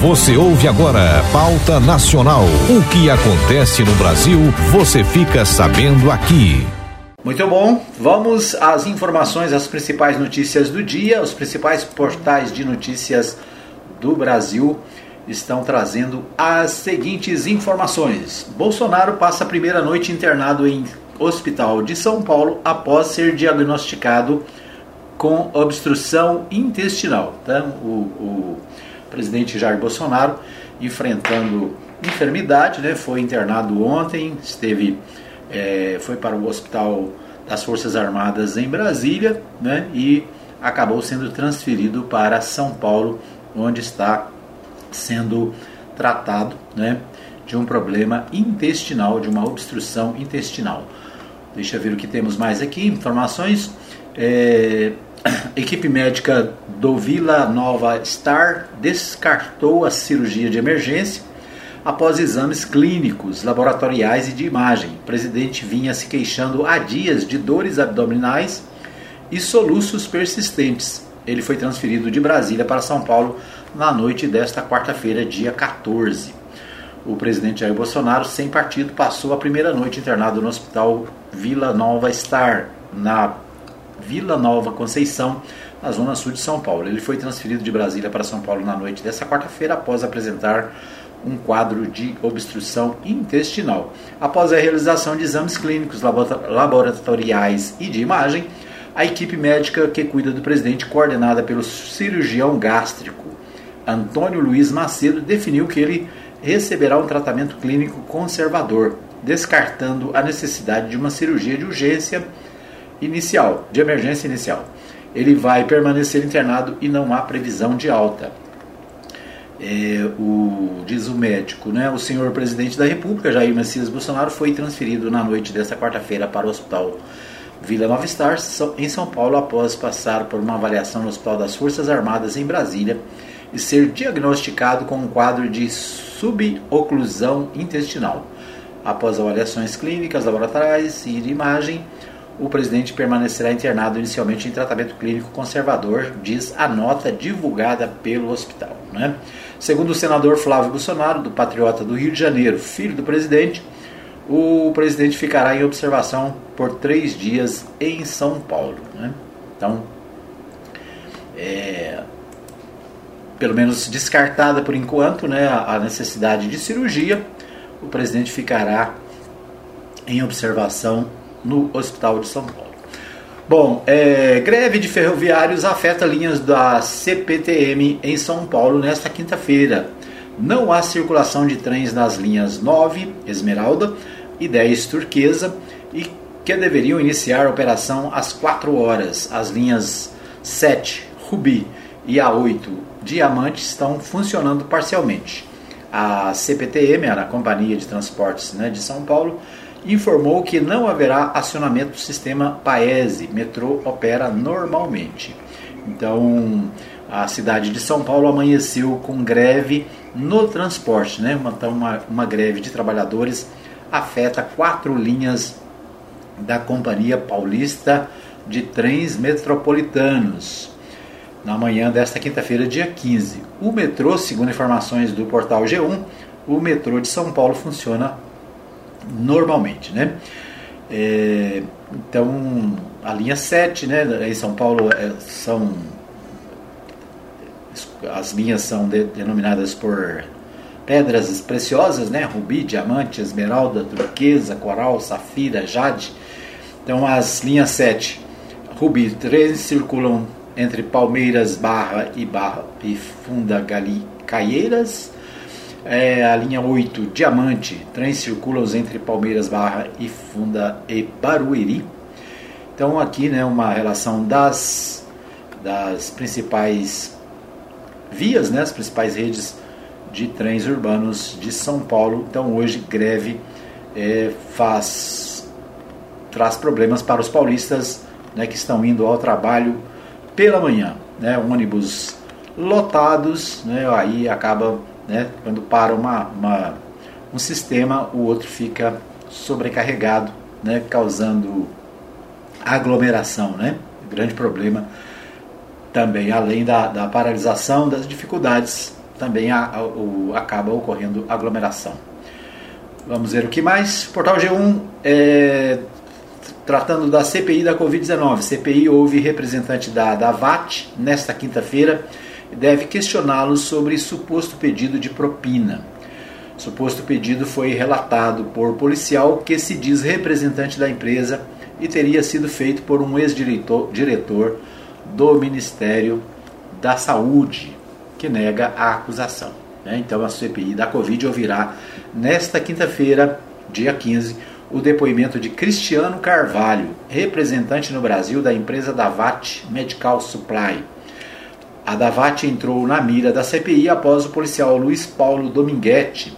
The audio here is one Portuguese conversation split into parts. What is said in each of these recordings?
Você ouve agora Pauta Nacional. O que acontece no Brasil, você fica sabendo aqui. Muito bom, vamos às informações, as principais notícias do dia. Os principais portais de notícias do Brasil estão trazendo as seguintes informações. Bolsonaro passa a primeira noite internado em hospital de São Paulo após ser diagnosticado com obstrução intestinal. Tá? O, o presidente Jair Bolsonaro enfrentando enfermidade, né? foi internado ontem, esteve, é, foi para o hospital das Forças Armadas em Brasília né? e acabou sendo transferido para São Paulo, onde está sendo tratado né? de um problema intestinal, de uma obstrução intestinal. Deixa eu ver o que temos mais aqui. Informações. É, equipe médica do Vila Nova Star descartou a cirurgia de emergência após exames clínicos, laboratoriais e de imagem. O presidente vinha se queixando há dias de dores abdominais e soluços persistentes. Ele foi transferido de Brasília para São Paulo na noite desta quarta-feira, dia 14. O presidente Jair Bolsonaro, sem partido, passou a primeira noite internado no hospital Vila Nova Star, na Vila Nova Conceição, na zona sul de São Paulo. Ele foi transferido de Brasília para São Paulo na noite desta quarta-feira após apresentar um quadro de obstrução intestinal. Após a realização de exames clínicos, laboratoriais e de imagem, a equipe médica que cuida do presidente, coordenada pelo cirurgião gástrico Antônio Luiz Macedo, definiu que ele receberá um tratamento clínico conservador, descartando a necessidade de uma cirurgia de urgência inicial, de emergência inicial. Ele vai permanecer internado e não há previsão de alta. É, o, diz o médico, né? O senhor presidente da República, Jair Messias Bolsonaro, foi transferido na noite desta quarta-feira para o hospital Vila Nova Star, em São Paulo, após passar por uma avaliação no Hospital das Forças Armadas em Brasília e ser diagnosticado com um quadro de suboclusão intestinal. Após avaliações clínicas, laboratoriais e de imagem, o presidente permanecerá internado inicialmente em tratamento clínico conservador, diz a nota divulgada pelo hospital. Né? Segundo o senador Flávio Bolsonaro, do Patriota do Rio de Janeiro, filho do presidente, o presidente ficará em observação por três dias em São Paulo. Né? Então, é, pelo menos descartada por enquanto né, a necessidade de cirurgia, o presidente ficará em observação no Hospital de São Paulo. Bom, é, greve de ferroviários afeta linhas da CPTM em São Paulo nesta quinta-feira. Não há circulação de trens nas linhas 9, Esmeralda, e 10, Turquesa, e que deveriam iniciar a operação às 4 horas. As linhas 7, Rubi, e a 8, Diamante, estão funcionando parcialmente. A CPTM, a Companhia de Transportes né, de São Paulo, informou que não haverá acionamento do sistema Paese. Metrô opera normalmente. Então, a cidade de São Paulo amanheceu com greve no transporte, né? Então, uma, uma greve de trabalhadores afeta quatro linhas da Companhia Paulista de Trens Metropolitanos. Na manhã desta quinta-feira, dia 15. O metrô, segundo informações do portal G1, o metrô de São Paulo funciona normalmente, né? É, então, a linha 7, né, em São Paulo, é, são as linhas são de, denominadas por pedras preciosas, né, rubi, diamante, esmeralda, turquesa, coral, safira, jade. Então, as linhas 7, rubi, três circulam entre Palmeiras, Barra e Barra e Funda Caieiras é, a linha 8, Diamante, trens circulam entre Palmeiras Barra e Funda e Barueri. Então aqui né, uma relação das, das principais vias, né, as principais redes de trens urbanos de São Paulo. Então hoje greve é, faz traz problemas para os paulistas né, que estão indo ao trabalho pela manhã. Né, ônibus lotados, né, aí acaba né? Quando para uma, uma, um sistema, o outro fica sobrecarregado, né? causando aglomeração. Né? Grande problema também, além da, da paralisação, das dificuldades também a, a, o, acaba ocorrendo aglomeração. Vamos ver o que mais. Portal G1 é, tratando da CPI da Covid-19. CPI houve representante da, da VAT nesta quinta-feira deve questioná-los sobre suposto pedido de propina. Suposto pedido foi relatado por policial que se diz representante da empresa e teria sido feito por um ex-diretor diretor do Ministério da Saúde, que nega a acusação. Né? Então a CPI da Covid ouvirá nesta quinta-feira, dia 15, o depoimento de Cristiano Carvalho, representante no Brasil da empresa Davat Medical Supply. A Davat entrou na mira da CPI após o policial Luiz Paulo Dominguete,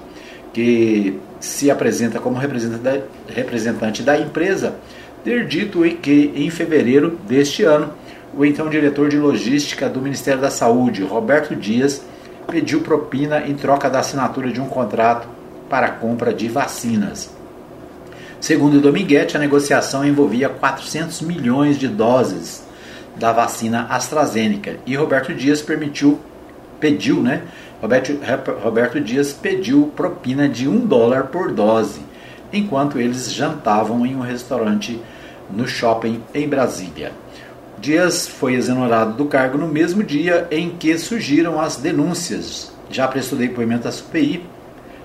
que se apresenta como representante da empresa, ter dito que em fevereiro deste ano, o então diretor de logística do Ministério da Saúde, Roberto Dias, pediu propina em troca da assinatura de um contrato para a compra de vacinas. Segundo Dominguete, a negociação envolvia 400 milhões de doses da vacina AstraZeneca e Roberto Dias permitiu, pediu, né? Roberto, Roberto Dias pediu propina de um dólar por dose, enquanto eles jantavam em um restaurante no shopping em Brasília. Dias foi exonerado do cargo no mesmo dia em que surgiram as denúncias. Já prestou depoimento à CPI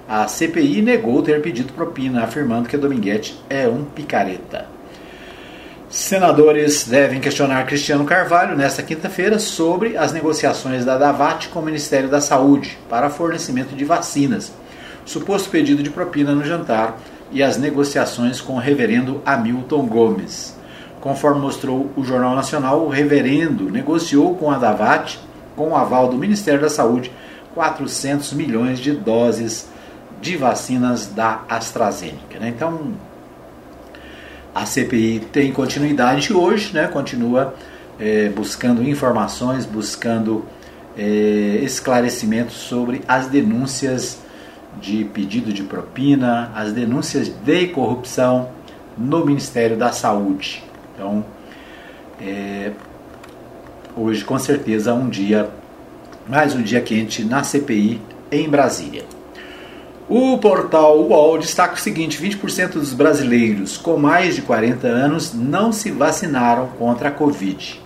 a CPI negou ter pedido propina, afirmando que Dominguete é um picareta. Senadores devem questionar Cristiano Carvalho nesta quinta-feira sobre as negociações da Davat com o Ministério da Saúde para fornecimento de vacinas, suposto pedido de propina no jantar e as negociações com o reverendo Hamilton Gomes. Conforme mostrou o Jornal Nacional, o reverendo negociou com a Davat, com o aval do Ministério da Saúde, 400 milhões de doses de vacinas da AstraZeneca. Né? Então, a CPI tem continuidade hoje, né? continua é, buscando informações, buscando é, esclarecimentos sobre as denúncias de pedido de propina, as denúncias de corrupção no Ministério da Saúde. Então, é, hoje com certeza um dia, mais um dia quente na CPI em Brasília. O portal UOL destaca o seguinte: 20% dos brasileiros com mais de 40 anos não se vacinaram contra a Covid.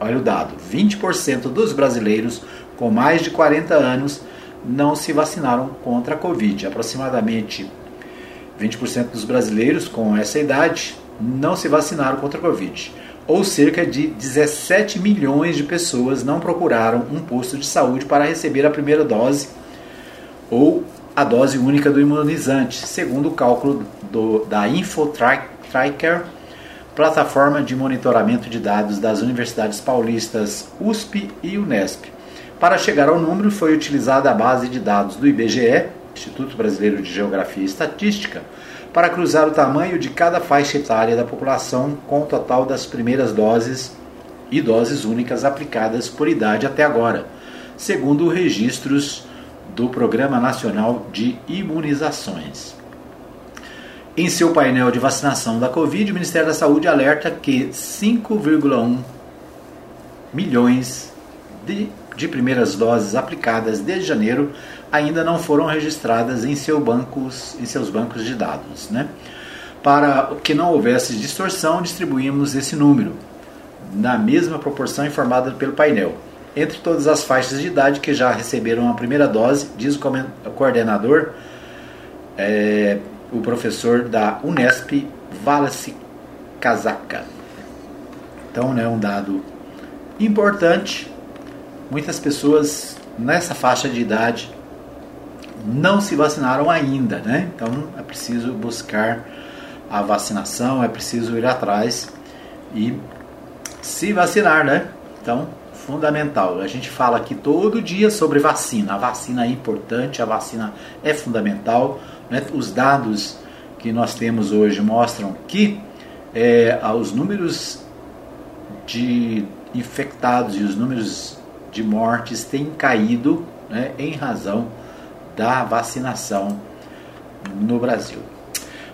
Olha o dado: 20% dos brasileiros com mais de 40 anos não se vacinaram contra a Covid. Aproximadamente 20% dos brasileiros com essa idade não se vacinaram contra a Covid. Ou cerca de 17 milhões de pessoas não procuraram um posto de saúde para receber a primeira dose ou a dose única do imunizante, segundo o cálculo do, da InfoTracker, plataforma de monitoramento de dados das universidades paulistas USP e Unesp. Para chegar ao número, foi utilizada a base de dados do IBGE, Instituto Brasileiro de Geografia e Estatística, para cruzar o tamanho de cada faixa etária da população com o total das primeiras doses e doses únicas aplicadas por idade até agora, segundo registros do Programa Nacional de Imunizações. Em seu painel de vacinação da Covid, o Ministério da Saúde alerta que 5,1 milhões de, de, primeiras doses aplicadas desde janeiro ainda não foram registradas em, seu bancos, em seus bancos de dados. Né? Para que não houvesse distorção, distribuímos esse número na mesma proporção informada pelo painel entre todas as faixas de idade que já receberam a primeira dose, diz o coordenador, é, o professor da Unesp, Wallace Casaca. Então, né, um dado importante. Muitas pessoas nessa faixa de idade não se vacinaram ainda, né? Então é preciso buscar a vacinação, é preciso ir atrás e se vacinar, né? Então fundamental. A gente fala aqui todo dia sobre vacina. A vacina é importante, a vacina é fundamental. Né? Os dados que nós temos hoje mostram que é, os números de infectados e os números de mortes têm caído né, em razão da vacinação no Brasil.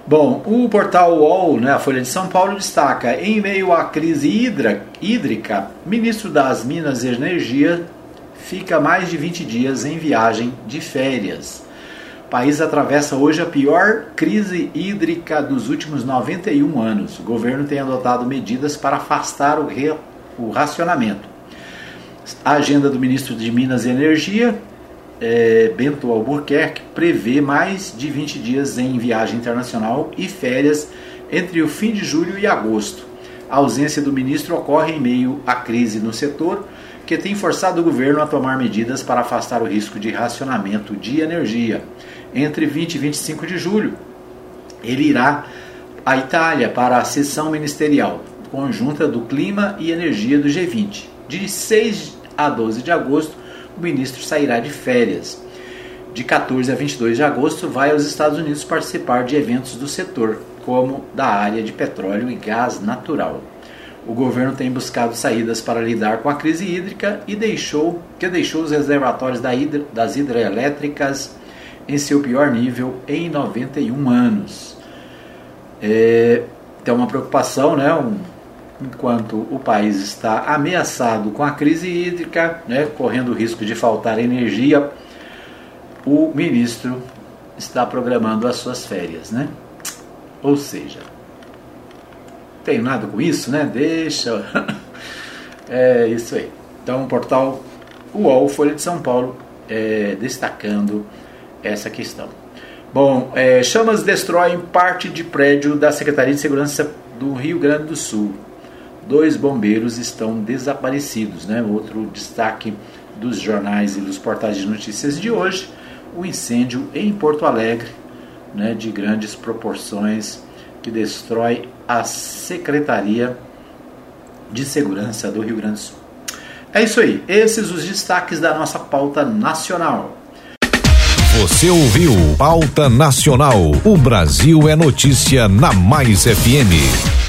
Bom, o portal UOL, né, a Folha de São Paulo, destaca: em meio à crise hídrica, ministro das Minas e Energia fica mais de 20 dias em viagem de férias. O país atravessa hoje a pior crise hídrica dos últimos 91 anos. O governo tem adotado medidas para afastar o, re... o racionamento. A agenda do ministro de Minas e Energia, é, Bento Albuquerque, prevê mais de 20 dias em viagem internacional e férias entre o fim de julho e agosto. A ausência do ministro ocorre em meio à crise no setor, que tem forçado o governo a tomar medidas para afastar o risco de racionamento de energia. Entre 20 e 25 de julho, ele irá à Itália para a sessão ministerial conjunta do Clima e Energia do G20. De 6 a 12 de agosto, o ministro sairá de férias. De 14 a 22 de agosto, vai aos Estados Unidos participar de eventos do setor, como da área de petróleo e gás natural. O governo tem buscado saídas para lidar com a crise hídrica e deixou que deixou os reservatórios da das hidrelétricas em seu pior nível em 91 anos. É, tem uma preocupação, né? Um, enquanto o país está ameaçado com a crise hídrica, né, correndo o risco de faltar energia, o ministro está programando as suas férias, né? Ou seja, tem nada com isso, né? Deixa. é isso aí. Então, o portal UOL, Folha de São Paulo, é, destacando essa questão. Bom, é, chamas destroem parte de prédio da Secretaria de Segurança do Rio Grande do Sul. Dois bombeiros estão desaparecidos, né? Outro destaque dos jornais e dos portais de notícias de hoje, o incêndio em Porto Alegre, né, de grandes proporções que destrói a Secretaria de Segurança do Rio Grande do Sul. É isso aí, esses os destaques da nossa pauta nacional. Você ouviu Pauta Nacional. O Brasil é notícia na Mais FM.